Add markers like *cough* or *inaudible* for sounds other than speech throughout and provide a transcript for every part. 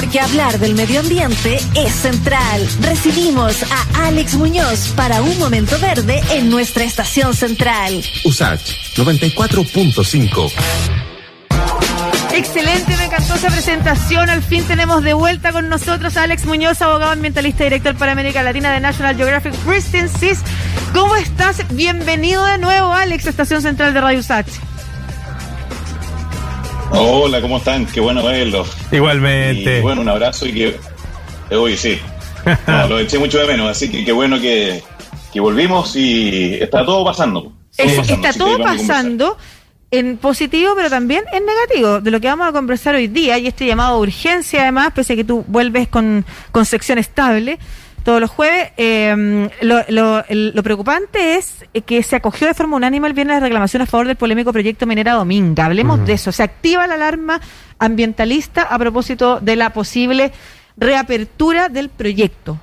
Porque hablar del medio ambiente es central. Recibimos a Alex Muñoz para un momento verde en nuestra estación central. USACH 94.5. Excelente, me encantó esa presentación. Al fin tenemos de vuelta con nosotros a Alex Muñoz, abogado ambientalista y director para América Latina de National Geographic Cis. ¿Cómo estás? Bienvenido de nuevo, Alex, Estación Central de Radio USACH. Hola, ¿cómo están? Qué bueno verlos. Igualmente. Y, bueno, un abrazo y que. Uy, sí. *laughs* lo eché mucho de menos, así que qué bueno que, volvimos y está todo pasando. está todo pasando en positivo, pero también en negativo, de lo que vamos a conversar hoy día, y este llamado a urgencia, además, pese a que tú vuelves con, con sección estable todos los jueves. Eh, lo, lo, preocupante es que se acogió de forma unánime el viernes de reclamación a favor del polémico proyecto Minera Dominga. Hablemos de eso. Se activa la alarma ambientalista a propósito de la posible reapertura del proyecto.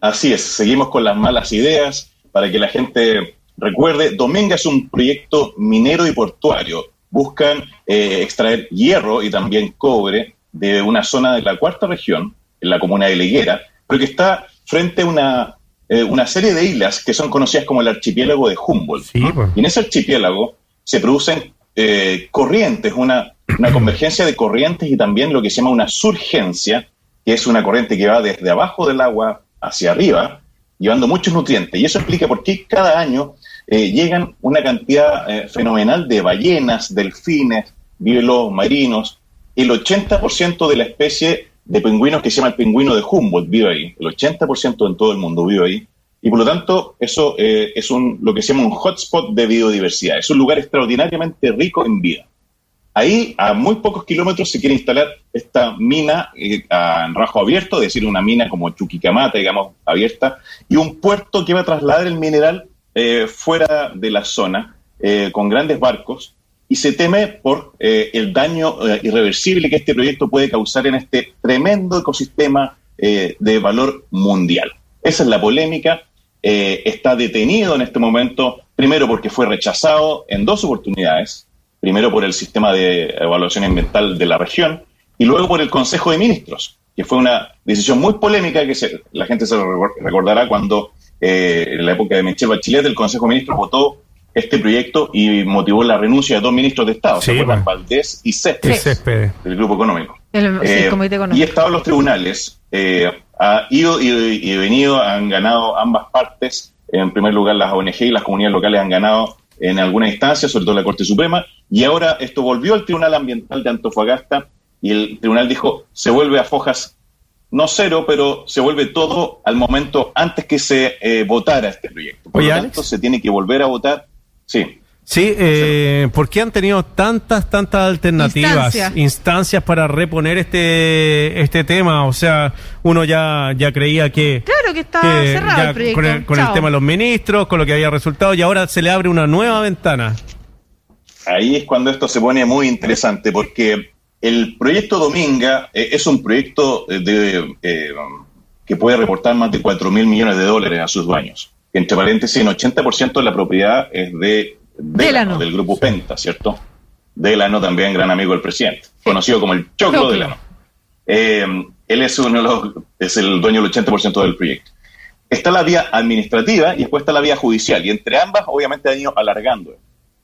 Así es, seguimos con las malas ideas para que la gente recuerde. Dominga es un proyecto minero y portuario. Buscan eh, extraer hierro y también cobre de una zona de la cuarta región en la comuna de Leguera, pero que está frente a una, eh, una serie de islas que son conocidas como el archipiélago de Humboldt. Pues. Y en ese archipiélago se producen eh, corrientes, una, una convergencia de corrientes y también lo que se llama una surgencia, que es una corriente que va desde abajo del agua hacia arriba, llevando muchos nutrientes. Y eso explica por qué cada año eh, llegan una cantidad fenomenal de ballenas, delfines, violos marinos. El 80% de la especie de pingüinos que se llama el pingüino de Humboldt, vive ahí. El 80% en todo el mundo vive ahí. Y por lo tanto, eso eh, es un, lo que se llama un hotspot de biodiversidad. Es un lugar extraordinariamente rico en vida. Ahí, a muy pocos kilómetros, se quiere instalar esta mina eh, en rajo abierto, es decir, una mina como Chuquicamata, digamos, abierta, y un puerto que va a trasladar el mineral eh, fuera de la zona con grandes barcos y se teme por eh, el daño eh, irreversible que este proyecto puede causar en este tremendo ecosistema eh, de valor mundial. Esa es la polémica. está detenido en este momento, primero porque fue rechazado en dos oportunidades, primero por el sistema de evaluación ambiental de la región y luego por el Consejo de Ministros, que fue una decisión muy polémica que la gente se recordará cuando en la época de Michelle Bachelet el Consejo de Ministros votó este proyecto y motivó la renuncia de dos ministros de Estado, sí, Valdés y Céspedes, del Grupo Económico. Eh, y Estado en los tribunales, eh, ha ido y, venido, han ganado ambas partes. En primer lugar, las ONG y las comunidades locales han ganado en alguna instancia, sobre todo la Corte Suprema, y ahora esto volvió al Tribunal Ambiental de Antofagasta y el tribunal dijo, se vuelve a fojas no cero, pero se vuelve todo al momento antes que se eh, votara este proyecto. Por lo tanto, se tiene que volver a votar Sí. Sí, eh, ¿por qué han tenido tantas, tantas alternativas, instancias para reponer este este tema? O sea, uno ya, ya creía que... Claro que estaba cerrado el proyecto. Con, el, con el, tema de los ministros, con lo que había resultado, y ahora se le abre una nueva ventana. Ahí es cuando esto se pone muy interesante, porque el proyecto Dominga eh, es un proyecto de, eh, que puede reportar más de 4 mil millones de dólares a sus dueños entre paréntesis, el 80% de la propiedad es de Delano, del grupo Penta, ¿cierto? Delano también gran amigo del presidente, conocido como el Choclo, Delano. Eh, él es uno de los, es el dueño del 80% del proyecto. Está la vía administrativa y después está la vía judicial, y entre ambas obviamente han ido alargando.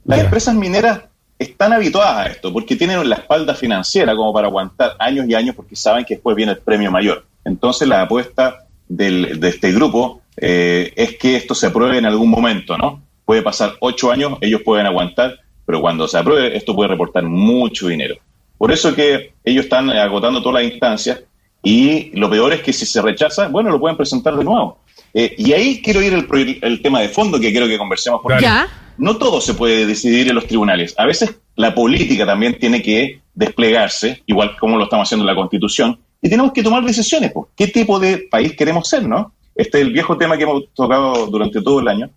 Las empresas mineras están habituadas a esto porque tienen la espalda financiera como para aguantar años y años porque saben que después viene el premio mayor. Entonces la apuesta del, de este grupo eh, es que esto se apruebe en algún momento, ¿no? Puede pasar ocho años, ellos pueden aguantar, pero cuando se apruebe esto puede reportar mucho dinero. Por eso que ellos están agotando todas las instancias y lo peor es que si se rechaza, bueno, lo pueden presentar de nuevo. Eh, y ahí quiero ir el, el, tema de fondo que quiero que conversemos porque no todo se puede decidir en los tribunales. A veces la política también tiene que desplegarse, igual como lo estamos haciendo en la Constitución, y tenemos que tomar decisiones. Pues, ¿Qué tipo de país queremos ser, no? Este es el viejo tema que hemos tocado durante todo el año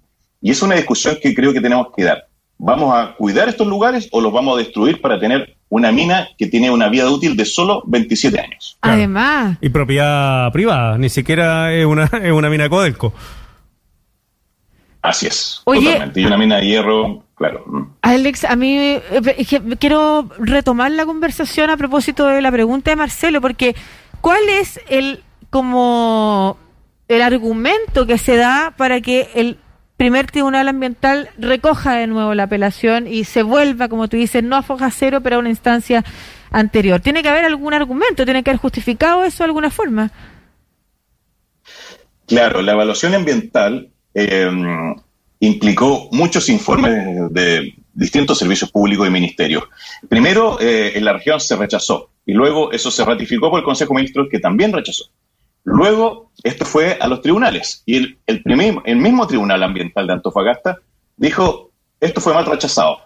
y es una discusión que creo que tenemos que dar. ¿Vamos a cuidar estos lugares o los vamos a destruir para tener una mina que tiene una vida útil de solo 27 años? Además. Y propiedad privada, ni siquiera es una, es una mina Codelco. Así es. Oye, totalmente. Y una mina de hierro claro. Mm. Alex, a mí eh, quiero retomar la conversación a propósito de la pregunta de Marcelo, porque ¿cuál es el como el argumento que se da para que el primer tribunal ambiental recoja de nuevo la apelación y se vuelva, como tú dices, no a foja cero, pero a una instancia anterior. Tiene que haber algún argumento, tiene que haber justificado eso de alguna forma. Claro, la evaluación ambiental eh, implicó muchos informes de distintos servicios públicos y ministerios. Primero, eh, en la región se rechazó y luego eso se ratificó por el Consejo de Ministros que también rechazó. Luego, esto fue a los tribunales y el, mismo Tribunal Ambiental de Antofagasta dijo, esto fue mal rechazado.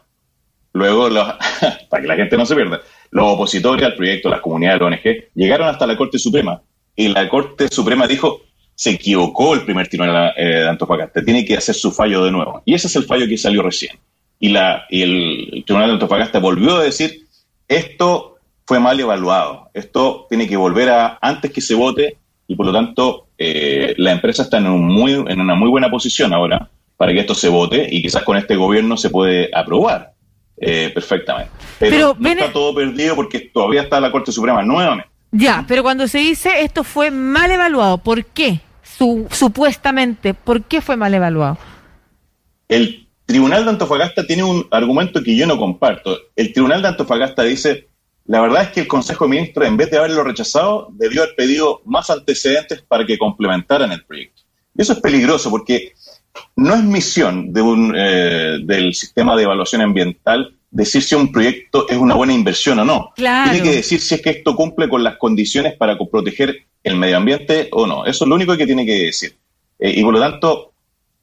Luego, *laughs* para que la gente no se pierda, los opositores al proyecto, las comunidades de la ONG, llegaron hasta la Corte Suprema y la Corte Suprema dijo, se equivocó el primer tribunal eh, de Antofagasta, tiene que hacer su fallo de nuevo. Y ese es el fallo que salió recién. Y, la, y el tribunal de Antofagasta volvió a decir, esto fue mal evaluado, esto tiene que volver a, antes que se vote, y por lo tanto eh, la empresa está en, un muy, en una muy buena posición ahora para que esto se vote y quizás con este gobierno se puede aprobar eh, perfectamente. Pero, no está todo perdido porque todavía está la Corte Suprema nuevamente. Ya, pero cuando se dice esto fue mal evaluado, ¿por qué? Supuestamente, ¿por qué fue mal evaluado? El Tribunal de Antofagasta tiene un argumento que yo no comparto. El Tribunal de Antofagasta dice, la verdad es que el Consejo de Ministros, en vez de haberlo rechazado, debió haber pedido más antecedentes para que complementaran el proyecto. Y eso es peligroso porque no es misión de un, eh, del sistema de evaluación ambiental decir si un proyecto es una buena inversión o no. Tiene que decir si es que esto cumple con las condiciones para proteger el medio ambiente o no. Eso es lo único que tiene que decir. Eh, y por lo tanto,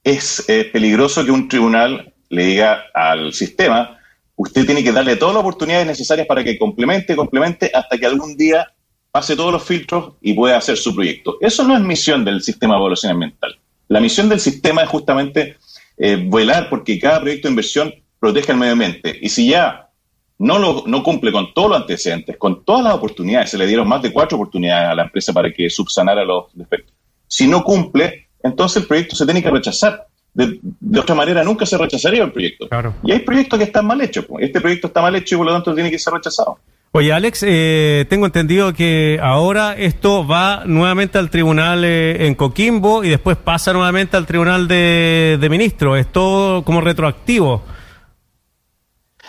es peligroso que un tribunal le diga al sistema, usted tiene que darle todas las oportunidades necesarias para que complemente, complemente, hasta que algún día pase todos los filtros y pueda hacer su proyecto. Eso no es misión del sistema de evaluación ambiental. La misión del sistema es justamente eh, velar porque cada proyecto de inversión proteja el medio ambiente. Y si ya no, lo, no cumple con todos los antecedentes, con todas las oportunidades, se le dieron más de cuatro oportunidades a la empresa para que subsanara los defectos. Si no cumple, entonces el proyecto se tiene que rechazar. De, otra manera, nunca se rechazaría el proyecto. Y hay proyectos que están mal hechos. Este proyecto está mal hecho y por lo tanto tiene que ser rechazado. Oye, Alex, eh, tengo entendido que ahora esto va nuevamente al tribunal eh, en Coquimbo y después pasa nuevamente al tribunal de, de ministros. Es todo como retroactivo.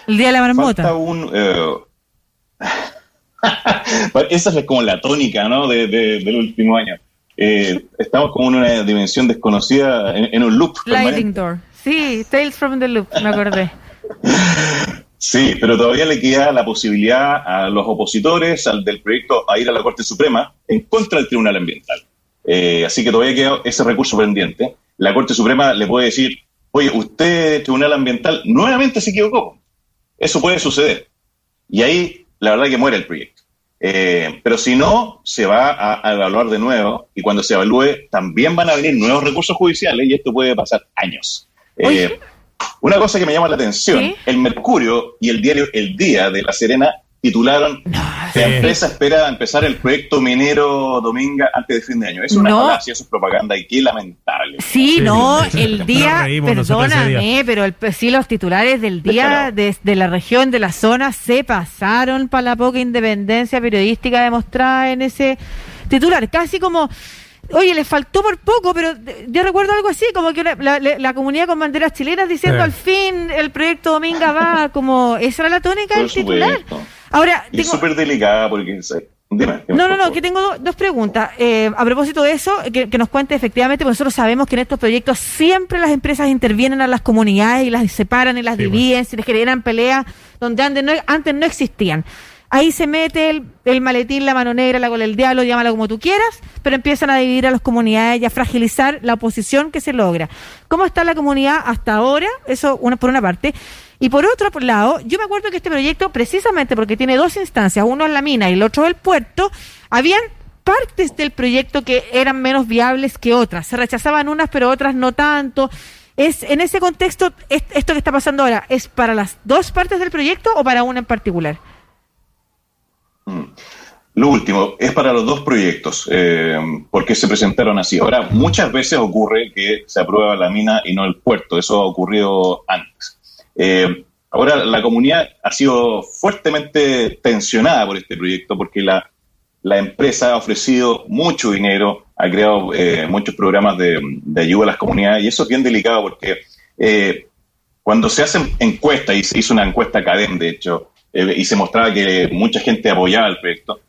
El día de la marmota. Falta un, eh, *laughs* esa es como la tónica ¿no? de, del último año. Eh, estamos como en una dimensión desconocida, en, un loop. Sliding Door. Sí, Tales from the Loop, me acordé. *laughs* sí, pero todavía le queda la posibilidad a los opositores al del proyecto a ir a la Corte Suprema en contra del Tribunal Ambiental. Eh, así que todavía queda ese recurso pendiente. La Corte Suprema le puede decir, oye, usted, Tribunal Ambiental, nuevamente se equivocó. Eso puede suceder. Y ahí, la verdad que muere el proyecto. Eh, pero si no, se va a, evaluar de nuevo y cuando se evalúe también van a venir nuevos recursos judiciales y esto puede pasar años. Eh, una cosa que me llama la atención, el Mercurio y el diario El Día de La Serena titularon La empresa espera empezar el proyecto minero Dominga antes de fin de año. Es una no. falacia, eso es propaganda y qué lamentable. Sí, no, el día, perdóname, pero el, sí los titulares del día de, la región, de la zona, se pasaron para la poca independencia periodística demostrada en ese titular. Casi como... Oye, le faltó por poco, pero yo recuerdo algo así, como que la, comunidad con banderas chilenas diciendo al fin el proyecto Dominga va, como esa era la tónica del titular. Ahora, es súper delicada porque... no, no, no, que tengo dos preguntas. Eh, a propósito de eso, que, nos cuente efectivamente, porque nosotros sabemos que en estos proyectos siempre las empresas intervienen a las comunidades y las separan y las dividen, si les generan peleas donde antes no, antes no existían. Ahí se mete el, maletín, la mano negra, la cola del diablo, llámalo como tú quieras, pero empiezan a dividir a las comunidades y a fragilizar la oposición que se logra. ¿Cómo está la comunidad hasta ahora? Eso una, por una parte. Y por otro lado, yo me acuerdo que este proyecto, precisamente porque tiene dos instancias, uno es la mina y el otro el puerto, habían partes del proyecto que eran menos viables que otras. Se rechazaban unas, pero otras no tanto. Es en ese contexto, esto que está pasando ahora, ¿es para las dos partes del proyecto o para una en particular? Mm. Lo último, es para los dos proyectos, eh, porque se presentaron así. Ahora, muchas veces ocurre que se aprueba la mina y no el puerto, eso ha ocurrido antes. Eh, ahora, la comunidad ha sido fuertemente tensionada por este proyecto porque la, la empresa ha ofrecido mucho dinero, ha creado eh, muchos programas de, de, ayuda a las comunidades y eso es bien delicado porque eh, cuando se hacen encuestas, y se hizo una encuesta CADEM, de hecho, eh, y se mostraba que mucha gente apoyaba el proyecto,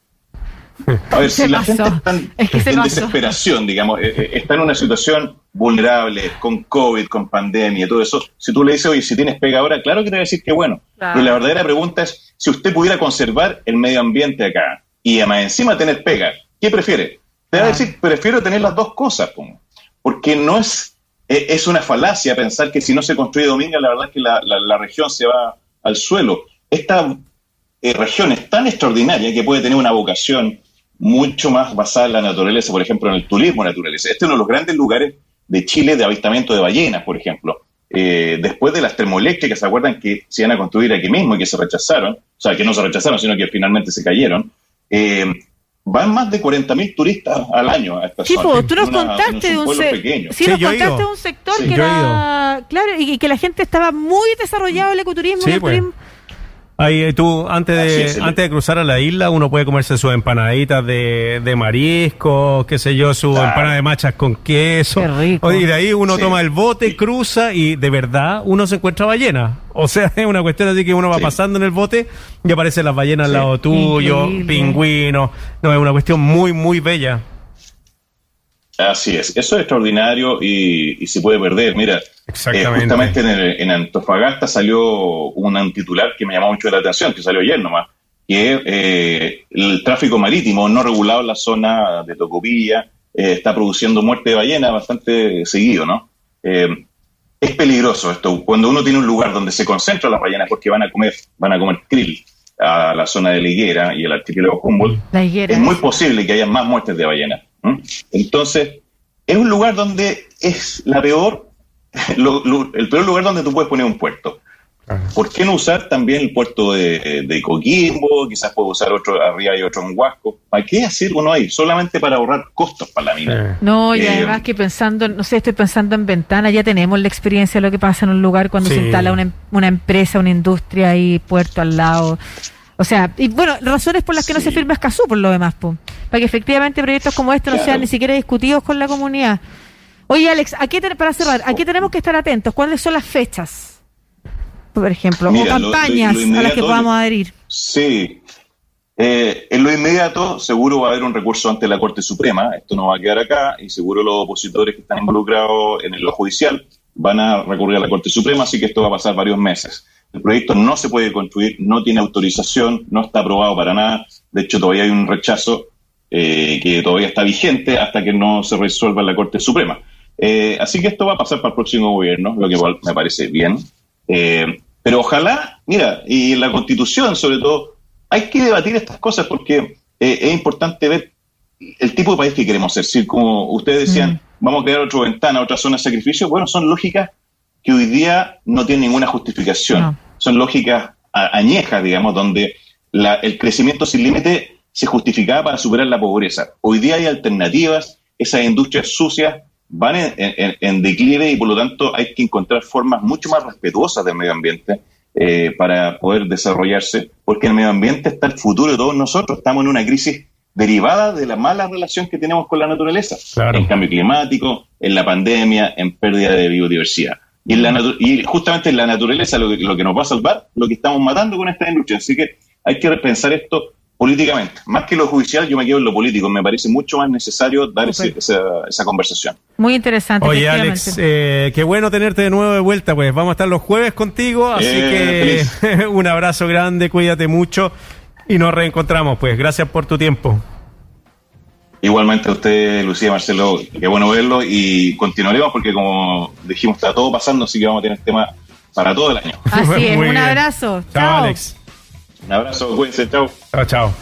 a ver, *laughs* si la gente está en, desesperación, digamos, eh, eh, está en una situación vulnerable, con COVID, con pandemia, todo eso, si tú le dices, oye, si tienes pega ahora, claro que te va a decir que bueno. Pero la verdadera pregunta es, si usted pudiera conservar el medio ambiente acá y además encima tener pega, ¿qué prefiere? Te va a decir, prefiero tener las dos cosas, porque no es, e, es una falacia pensar que si no se construye Dominga, la verdad es que la, la, región se va al suelo. Esta eh, región es tan extraordinaria que puede tener una vocación mucho más basada en la naturaleza, por ejemplo, en el turismo naturaleza. Este es uno de los grandes lugares de Chile de avistamiento de ballenas, por ejemplo. Eh, después de las termoeléctricas, ¿se acuerdan que se iban a construir aquí mismo y que se rechazaron? O sea, que no se rechazaron, sino que finalmente se cayeron. Eh, van más de 40.000 turistas al año a esta zona. tú nos contaste de un, sí, nos contaste un sector que era, claro, y, que la gente estaba muy desarrollado el ecoturismo. el pues. turismo. Ahí eh, tú, antes de, antes de cruzar a la isla, uno puede comerse sus empanaditas de, de marisco, qué sé yo, su empanada de machas con queso. Qué rico. Y de ahí uno toma el bote, cruza y de verdad uno se encuentra ballena. O sea, *laughs* es una cuestión así que uno va pasando en el bote y aparecen las ballenas al lado tuyo, pingüinos. No, es una cuestión muy, muy bella. Así es, eso es extraordinario y, se puede perder. Mira, eh, justamente en, Antofagasta salió un titular que me llamó mucho la atención, que salió ayer nomás, que eh, el tráfico marítimo no regulado en la zona de Tocopilla eh, está produciendo muerte de ballena bastante seguido, ¿no? es peligroso esto, cuando uno tiene un lugar donde se concentran las ballenas porque van a comer, van a comer krill a la zona de la higuera y el archipiélago Humboldt, es muy posible que haya más muertes de ballenas. Entonces, es un lugar donde es la peor, *laughs* el peor lugar donde tú puedes poner un puerto. ¿Por qué no usar también el puerto de, Coquimbo? Quizás puedo usar otro arriba y otro en Huasco. ¿Para qué hacer uno ahí? Solamente para ahorrar costos para la mina. No, y eh, además que pensando, no sé, estoy pensando en ventana, ya tenemos la experiencia de lo que pasa en un lugar cuando se instala una, una empresa, una industria y puerto al lado. O sea, y bueno, razones por las que no se firma Escazú por lo demás, para que efectivamente proyectos como este no sean ni siquiera discutidos con la comunidad. Oye, Alex, ¿a qué para cerrar, ¿a qué tenemos que estar atentos? ¿Cuáles son las fechas? Por ejemplo, o campañas a las que podamos adherir. Sí. Eh, en lo inmediato, seguro va a haber un recurso ante la Corte Suprema. Esto no va a quedar acá y seguro los opositores que están involucrados en lo judicial van a recurrir a la Corte Suprema, así que esto va a pasar varios meses. El proyecto no se puede construir, no tiene autorización, no está aprobado para nada. De hecho, todavía hay un rechazo eh, que todavía está vigente hasta que no se resuelva en la Corte Suprema. Eh, así que esto va a pasar para el próximo gobierno, lo que igual me parece bien. Eh, pero ojalá, mira, y la Constitución sobre todo, hay que debatir estas cosas porque es importante ver el tipo de país que queremos ser. Si, como ustedes decían, mm. vamos a crear otra ventana, otra zona de sacrificio, bueno, son lógicas que hoy día no tienen ninguna justificación. Son lógicas añejas, digamos, donde el crecimiento sin límite se justificaba para superar la pobreza. Hoy día hay alternativas, esas industrias sucias van en, declive y por lo tanto hay que encontrar formas mucho más respetuosas del medio ambiente eh, para poder desarrollarse, porque en el medio ambiente está el futuro de todos nosotros. Estamos en una crisis derivada de la mala relación que tenemos con la naturaleza, en cambio climático, en la pandemia, en pérdida de biodiversidad. Y, la y justamente en la naturaleza lo que, lo que nos va a salvar, lo que estamos matando con esta industria. Así que hay que repensar esto políticamente. Más que lo judicial, yo me quedo en lo político. Me parece mucho más necesario dar esa, esa, conversación. Muy interesante. Oye, Alex, eh, qué bueno tenerte de nuevo de vuelta. Pues vamos a estar los jueves contigo. Así eh, que *laughs* un abrazo grande, cuídate mucho y nos reencontramos. Pues gracias por tu tiempo. Igualmente a usted, Lucía, Marcelo, qué bueno verlo y continuaremos porque como dijimos, está todo pasando, así que vamos a tener tema para todo el año. *laughs* Así es, un abrazo. Chao, Alex. Un abrazo, cuídense, chao. Chao, chao.